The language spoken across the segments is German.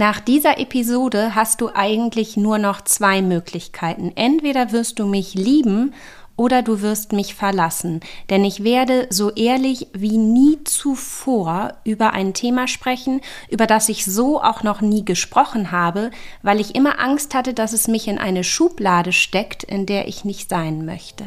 Nach dieser Episode hast du eigentlich nur noch zwei Möglichkeiten. Entweder wirst du mich lieben oder du wirst mich verlassen, denn ich werde so ehrlich wie nie zuvor über ein Thema sprechen, über das ich so auch noch nie gesprochen habe, weil ich immer Angst hatte, dass es mich in eine Schublade steckt, in der ich nicht sein möchte.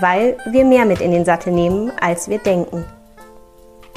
weil wir mehr mit in den Sattel nehmen, als wir denken.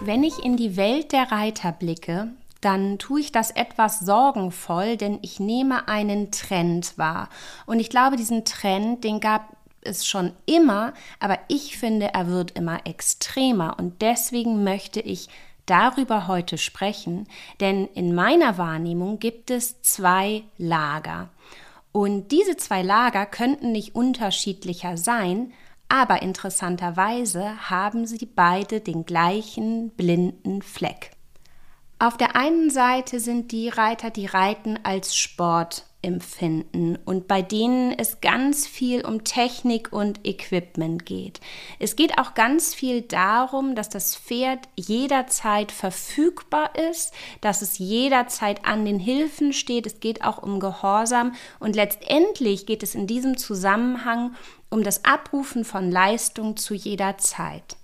Wenn ich in die Welt der Reiter blicke, dann tue ich das etwas sorgenvoll, denn ich nehme einen Trend wahr. Und ich glaube, diesen Trend, den gab es schon immer, aber ich finde, er wird immer extremer. Und deswegen möchte ich darüber heute sprechen, denn in meiner Wahrnehmung gibt es zwei Lager. Und diese zwei Lager könnten nicht unterschiedlicher sein, aber interessanterweise haben sie beide den gleichen blinden Fleck. Auf der einen Seite sind die Reiter, die Reiten als Sport empfinden und bei denen es ganz viel um Technik und Equipment geht. Es geht auch ganz viel darum, dass das Pferd jederzeit verfügbar ist, dass es jederzeit an den Hilfen steht. Es geht auch um Gehorsam und letztendlich geht es in diesem Zusammenhang um das Abrufen von Leistung zu jeder Zeit.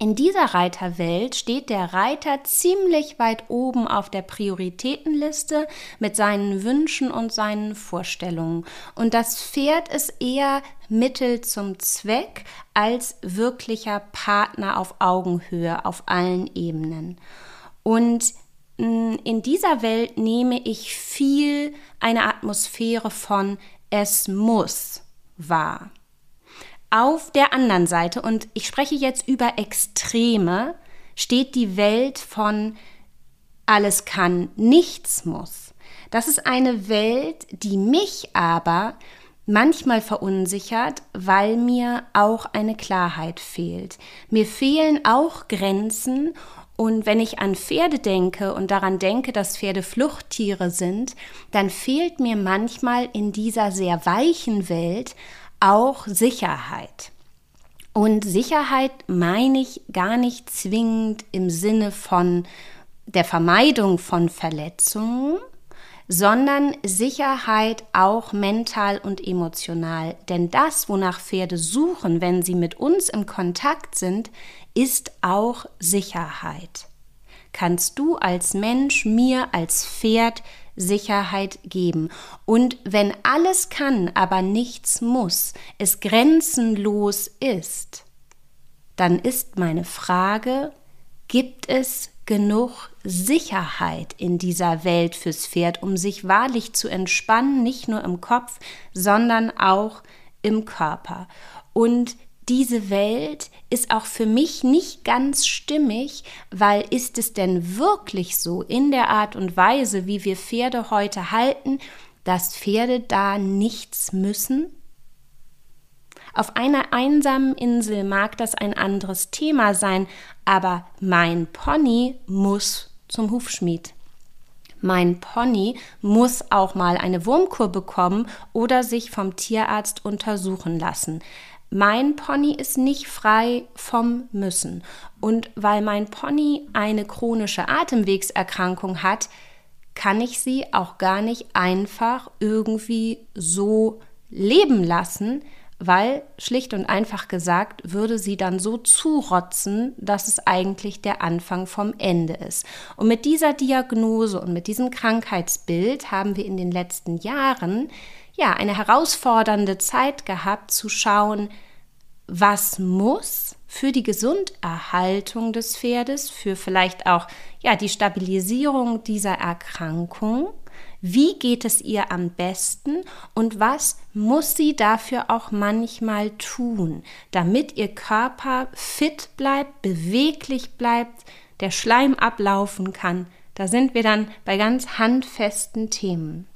In dieser Reiterwelt steht der Reiter ziemlich weit oben auf der Prioritätenliste mit seinen Wünschen und seinen Vorstellungen. Und das Pferd ist eher Mittel zum Zweck als wirklicher Partner auf Augenhöhe auf allen Ebenen. Und mm, in dieser Welt nehme ich viel eine Atmosphäre von es muss wahr. Auf der anderen Seite, und ich spreche jetzt über Extreme, steht die Welt von alles kann, nichts muss. Das ist eine Welt, die mich aber manchmal verunsichert, weil mir auch eine Klarheit fehlt. Mir fehlen auch Grenzen und wenn ich an Pferde denke und daran denke, dass Pferde Fluchttiere sind, dann fehlt mir manchmal in dieser sehr weichen Welt auch Sicherheit. Und Sicherheit meine ich gar nicht zwingend im Sinne von der Vermeidung von Verletzungen, sondern Sicherheit auch mental und emotional. Denn das, wonach Pferde suchen, wenn sie mit uns im Kontakt sind, ist auch Sicherheit. Kannst du als Mensch mir als Pferd Sicherheit geben. Und wenn alles kann, aber nichts muss, es grenzenlos ist, dann ist meine Frage, gibt es genug Sicherheit in dieser Welt fürs Pferd, um sich wahrlich zu entspannen, nicht nur im Kopf, sondern auch im Körper. Und diese Welt ist auch für mich nicht ganz stimmig, weil ist es denn wirklich so in der Art und Weise, wie wir Pferde heute halten, dass Pferde da nichts müssen? Auf einer einsamen Insel mag das ein anderes Thema sein, aber mein Pony muss zum Hufschmied. Mein Pony muss auch mal eine Wurmkur bekommen oder sich vom Tierarzt untersuchen lassen mein Pony ist nicht frei vom Müssen. Und weil mein Pony eine chronische Atemwegserkrankung hat, kann ich sie auch gar nicht einfach irgendwie so leben lassen, weil schlicht und einfach gesagt würde sie dann so zurotzen, dass es eigentlich der Anfang vom Ende ist. Und mit dieser Diagnose und mit diesem Krankheitsbild haben wir in den letzten Jahren ja, eine herausfordernde Zeit gehabt zu schauen, was muss für die Gesunderhaltung des Pferdes, für vielleicht auch ja, die Stabilisierung dieser Erkrankung. Wie geht es ihr am besten und was muss sie dafür auch manchmal tun, damit ihr Körper fit bleibt, beweglich bleibt, der Schleim ablaufen kann, Da sind wir dann bei ganz handfesten Themen.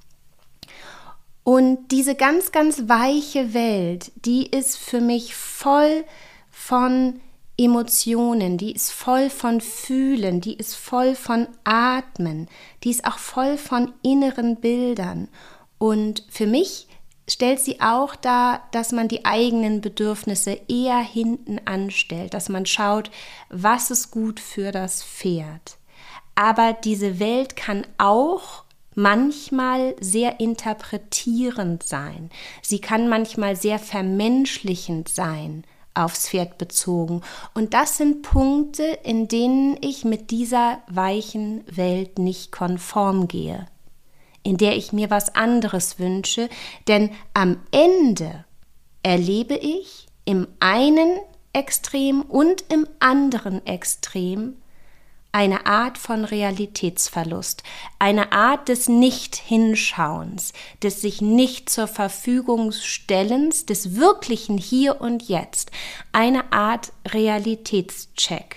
Und diese ganz, ganz weiche Welt, die ist für mich voll von Emotionen, die ist voll von Fühlen, die ist voll von Atmen, die ist auch voll von inneren Bildern. Und für mich stellt sie auch dar, dass man die eigenen Bedürfnisse eher hinten anstellt, dass man schaut, was ist gut für das Pferd. Aber diese Welt kann auch manchmal sehr interpretierend sein. Sie kann manchmal sehr vermenschlichend sein aufs Pferd bezogen. Und das sind Punkte, in denen ich mit dieser weichen Welt nicht konform gehe, in der ich mir was anderes wünsche, denn am Ende erlebe ich im einen Extrem und im anderen Extrem eine Art von Realitätsverlust, eine Art des Nicht-Hinschauens, des sich nicht zur Verfügung stellens, des wirklichen Hier und Jetzt, eine Art Realitätscheck,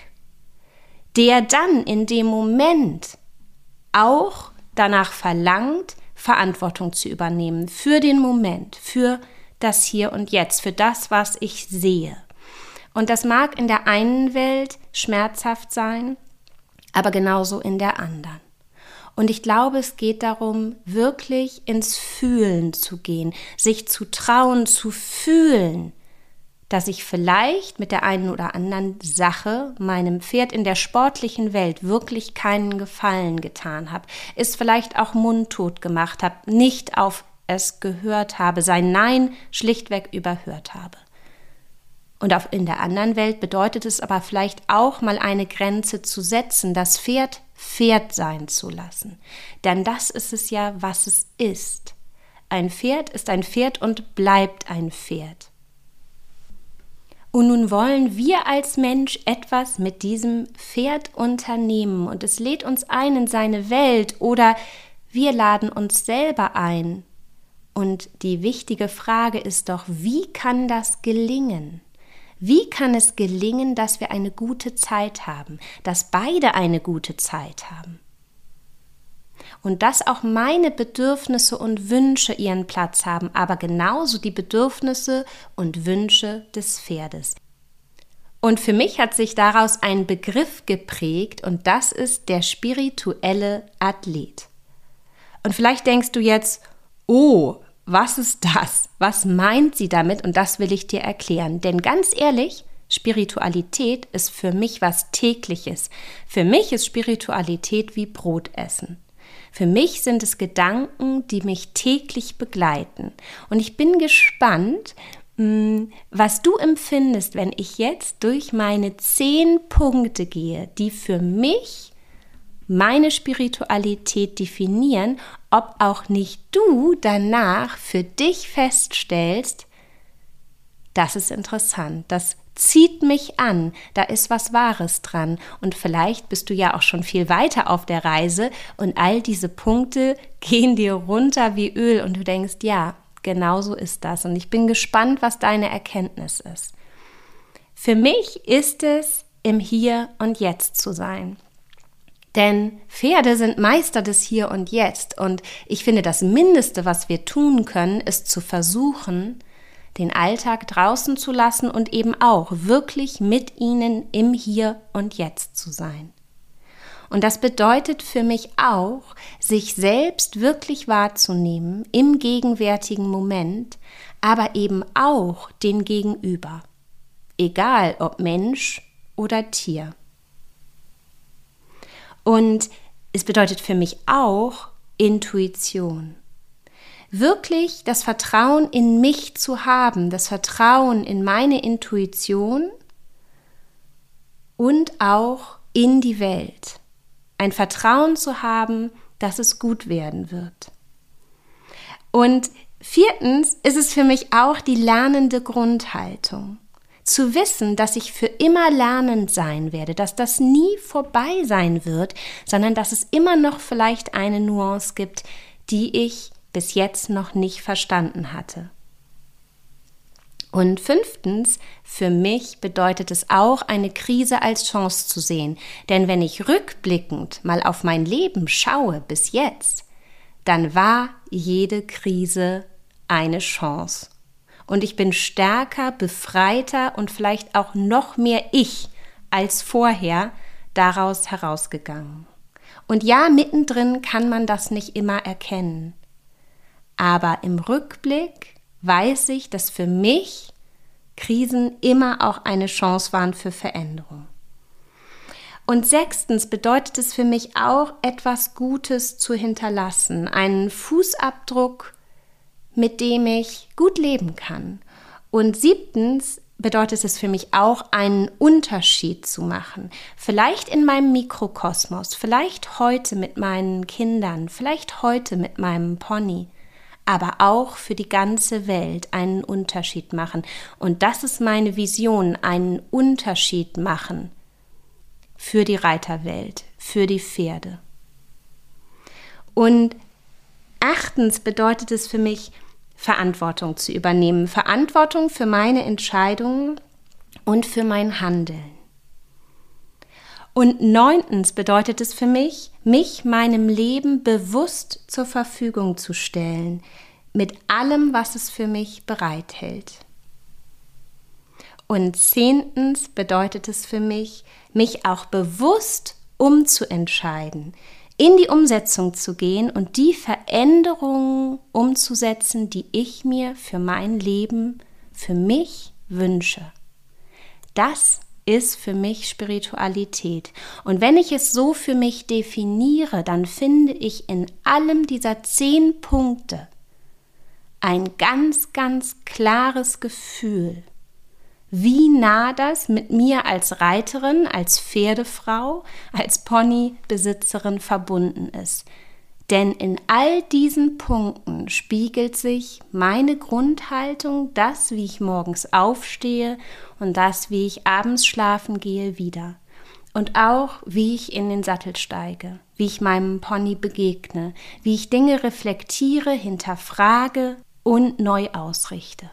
der dann in dem Moment auch danach verlangt, Verantwortung zu übernehmen für den Moment, für das Hier und Jetzt, für das, was ich sehe. Und das mag in der einen Welt schmerzhaft sein, aber genauso in der anderen. Und ich glaube, es geht darum, wirklich ins Fühlen zu gehen, sich zu trauen, zu fühlen, dass ich vielleicht mit der einen oder anderen Sache meinem Pferd in der sportlichen Welt wirklich keinen Gefallen getan habe, es vielleicht auch mundtot gemacht habe, nicht auf es gehört habe, sein Nein schlichtweg überhört habe. Und auf, in der anderen Welt bedeutet es aber vielleicht auch mal eine Grenze zu setzen, das Pferd Pferd sein zu lassen. Denn das ist es ja, was es ist. Ein Pferd ist ein Pferd und bleibt ein Pferd. Und nun wollen wir als Mensch etwas mit diesem Pferd unternehmen und es lädt uns ein in seine Welt oder wir laden uns selber ein. Und die wichtige Frage ist doch, wie kann das gelingen? Wie kann es gelingen, dass wir eine gute Zeit haben, dass beide eine gute Zeit haben? Und dass auch meine Bedürfnisse und Wünsche ihren Platz haben, aber genauso die Bedürfnisse und Wünsche des Pferdes. Und für mich hat sich daraus ein Begriff geprägt und das ist der spirituelle Athlet. Und vielleicht denkst du jetzt, oh, was ist das? Was meint sie damit? Und das will ich dir erklären. Denn ganz ehrlich, Spiritualität ist für mich was tägliches. Für mich ist Spiritualität wie Brot essen. Für mich sind es Gedanken, die mich täglich begleiten. Und ich bin gespannt, hm, was du empfindest, wenn ich jetzt durch meine zehn Punkte gehe, die für mich meine Spiritualität definieren, ob auch nicht du danach für dich feststellst, das ist interessant, das zieht mich an, da ist was Wahres dran und vielleicht bist du ja auch schon viel weiter auf der Reise und all diese Punkte gehen dir runter wie Öl und du denkst, ja, genau so ist das und ich bin gespannt, was deine Erkenntnis ist. Für mich ist es, im Hier und Jetzt zu sein. Denn Pferde sind Meister des Hier und Jetzt. Und ich finde, das Mindeste, was wir tun können, ist zu versuchen, den Alltag draußen zu lassen und eben auch wirklich mit ihnen im Hier und Jetzt zu sein. Und das bedeutet für mich auch, sich selbst wirklich wahrzunehmen im gegenwärtigen Moment, aber eben auch den Gegenüber. Egal ob Mensch oder Tier. Und es bedeutet für mich auch Intuition. Wirklich das Vertrauen in mich zu haben, das Vertrauen in meine Intuition und auch in die Welt. Ein Vertrauen zu haben, dass es gut werden wird. Und viertens ist es für mich auch die lernende Grundhaltung zu wissen, dass ich für immer lernend sein werde, dass das nie vorbei sein wird, sondern dass es immer noch vielleicht eine Nuance gibt, die ich bis jetzt noch nicht verstanden hatte. Und fünftens, für mich bedeutet es auch, eine Krise als Chance zu sehen. Denn wenn ich rückblickend mal auf mein Leben schaue bis jetzt, dann war jede Krise eine Chance. Und ich bin stärker, befreiter und vielleicht auch noch mehr ich als vorher daraus herausgegangen. Und ja, mittendrin kann man das nicht immer erkennen. Aber im Rückblick weiß ich, dass für mich Krisen immer auch eine Chance waren für Veränderung. Und sechstens bedeutet es für mich auch, etwas Gutes zu hinterlassen, einen Fußabdruck, mit dem ich gut leben kann. Und siebtens bedeutet es für mich auch, einen Unterschied zu machen. Vielleicht in meinem Mikrokosmos, vielleicht heute mit meinen Kindern, vielleicht heute mit meinem Pony, aber auch für die ganze Welt einen Unterschied machen. Und das ist meine Vision, einen Unterschied machen für die Reiterwelt, für die Pferde. Und achtens bedeutet es für mich, Verantwortung zu übernehmen. Verantwortung für meine Entscheidungen und für mein Handeln. Und neuntens bedeutet es für mich, mich meinem Leben bewusst zur Verfügung zu stellen, mit allem, was es für mich bereithält. Und zehntens bedeutet es für mich, mich auch bewusst umzuentscheiden, in die Umsetzung zu gehen und die Veränderungen umzusetzen, die ich mir für mein Leben, für mich wünsche. Das ist für mich Spiritualität. Und wenn ich es so für mich definiere, dann finde ich in allem dieser zehn Punkte ein ganz, ganz klares Gefühl wie nah das mit mir als Reiterin, als Pferdefrau, als Ponybesitzerin verbunden ist. Denn in all diesen Punkten spiegelt sich meine Grundhaltung, das, wie ich morgens aufstehe und das, wie ich abends schlafen gehe, wieder. Und auch, wie ich in den Sattel steige, wie ich meinem Pony begegne, wie ich Dinge reflektiere, hinterfrage und neu ausrichte.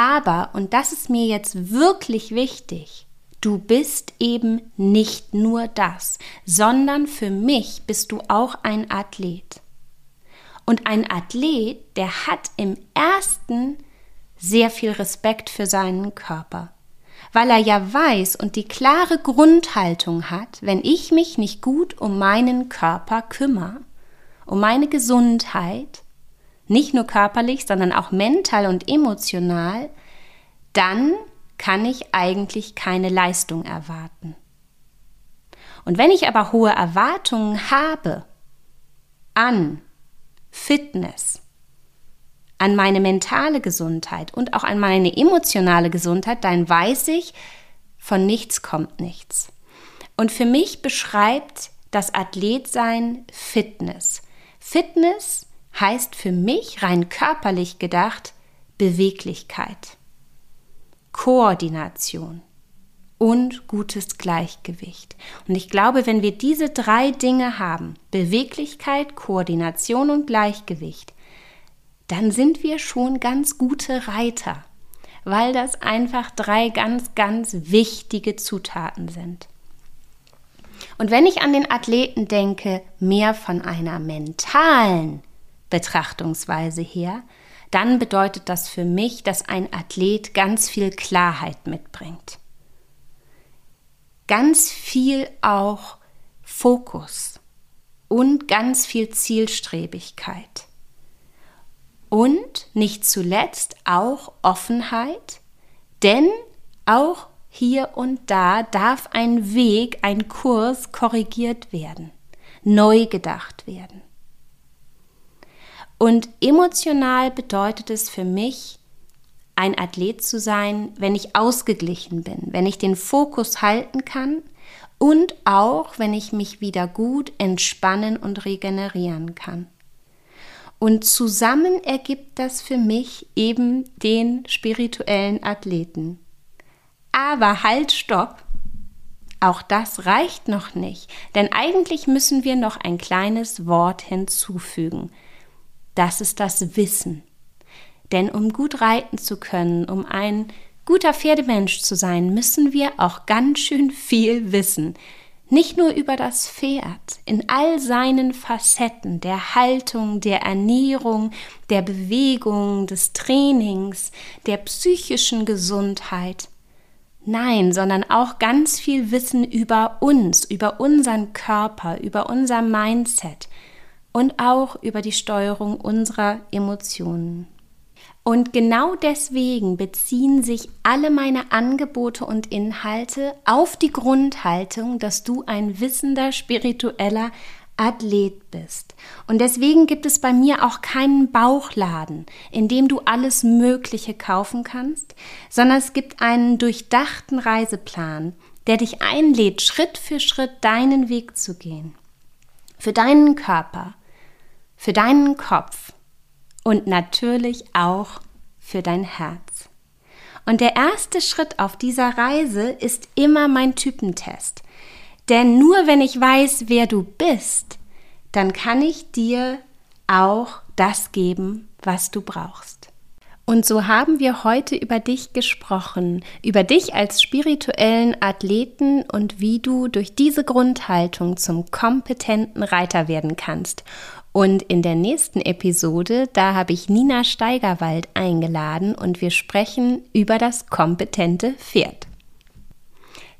Aber, und das ist mir jetzt wirklich wichtig, du bist eben nicht nur das, sondern für mich bist du auch ein Athlet. Und ein Athlet, der hat im ersten sehr viel Respekt für seinen Körper, weil er ja weiß und die klare Grundhaltung hat, wenn ich mich nicht gut um meinen Körper kümmere, um meine Gesundheit, nicht nur körperlich, sondern auch mental und emotional, dann kann ich eigentlich keine Leistung erwarten. Und wenn ich aber hohe Erwartungen habe an Fitness, an meine mentale Gesundheit und auch an meine emotionale Gesundheit, dann weiß ich, von nichts kommt nichts. Und für mich beschreibt das Athletsein Fitness. Fitness heißt für mich rein körperlich gedacht Beweglichkeit, Koordination und gutes Gleichgewicht. Und ich glaube, wenn wir diese drei Dinge haben, Beweglichkeit, Koordination und Gleichgewicht, dann sind wir schon ganz gute Reiter, weil das einfach drei ganz, ganz wichtige Zutaten sind. Und wenn ich an den Athleten denke, mehr von einer mentalen Betrachtungsweise her, dann bedeutet das für mich, dass ein Athlet ganz viel Klarheit mitbringt. Ganz viel auch Fokus und ganz viel Zielstrebigkeit. Und nicht zuletzt auch Offenheit, denn auch hier und da darf ein Weg, ein Kurs korrigiert werden, neu gedacht werden. Und emotional bedeutet es für mich, ein Athlet zu sein, wenn ich ausgeglichen bin, wenn ich den Fokus halten kann und auch wenn ich mich wieder gut entspannen und regenerieren kann. Und zusammen ergibt das für mich eben den spirituellen Athleten. Aber halt, stopp! Auch das reicht noch nicht, denn eigentlich müssen wir noch ein kleines Wort hinzufügen, das ist das Wissen. Denn um gut reiten zu können, um ein guter Pferdemensch zu sein, müssen wir auch ganz schön viel wissen. Nicht nur über das Pferd, in all seinen Facetten, der Haltung, der Ernährung, der Bewegung, des Trainings, der psychischen Gesundheit. Nein, sondern auch ganz viel Wissen über uns, über unseren Körper, über unser Mindset und auch über die Steuerung unserer Emotionen. Und genau deswegen beziehen sich alle meine Angebote und Inhalte auf die Grundhaltung, dass du ein wissender, spiritueller Athlet bist. Und deswegen gibt es bei mir auch keinen Bauchladen, in dem du alles Mögliche kaufen kannst, sondern es gibt einen durchdachten Reiseplan, der dich einlädt, Schritt für Schritt deinen Weg zu gehen. Für deinen Körper, für deinen Kopf und natürlich auch für dein Herz. Und der erste Schritt auf dieser Reise ist immer mein Typentest. Denn nur wenn ich weiß, wer du bist, dann kann ich dir auch das geben, was du brauchst. Und so haben wir heute über dich gesprochen, über dich als spirituellen Athleten und wie du durch diese Grundhaltung zum kompetenten Reiter werden kannst und in der nächsten Episode, da habe ich Nina Steigerwald eingeladen und wir sprechen über das kompetente Pferd.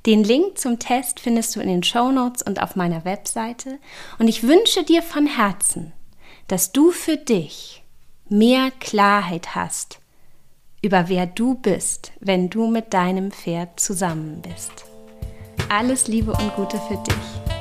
Den Link zum Test findest du in den Show Notes und auf meiner Webseite. Und ich wünsche dir von Herzen, dass du für dich mehr Klarheit hast über wer du bist, wenn du mit deinem Pferd zusammen bist. Alles Liebe und Gute für dich.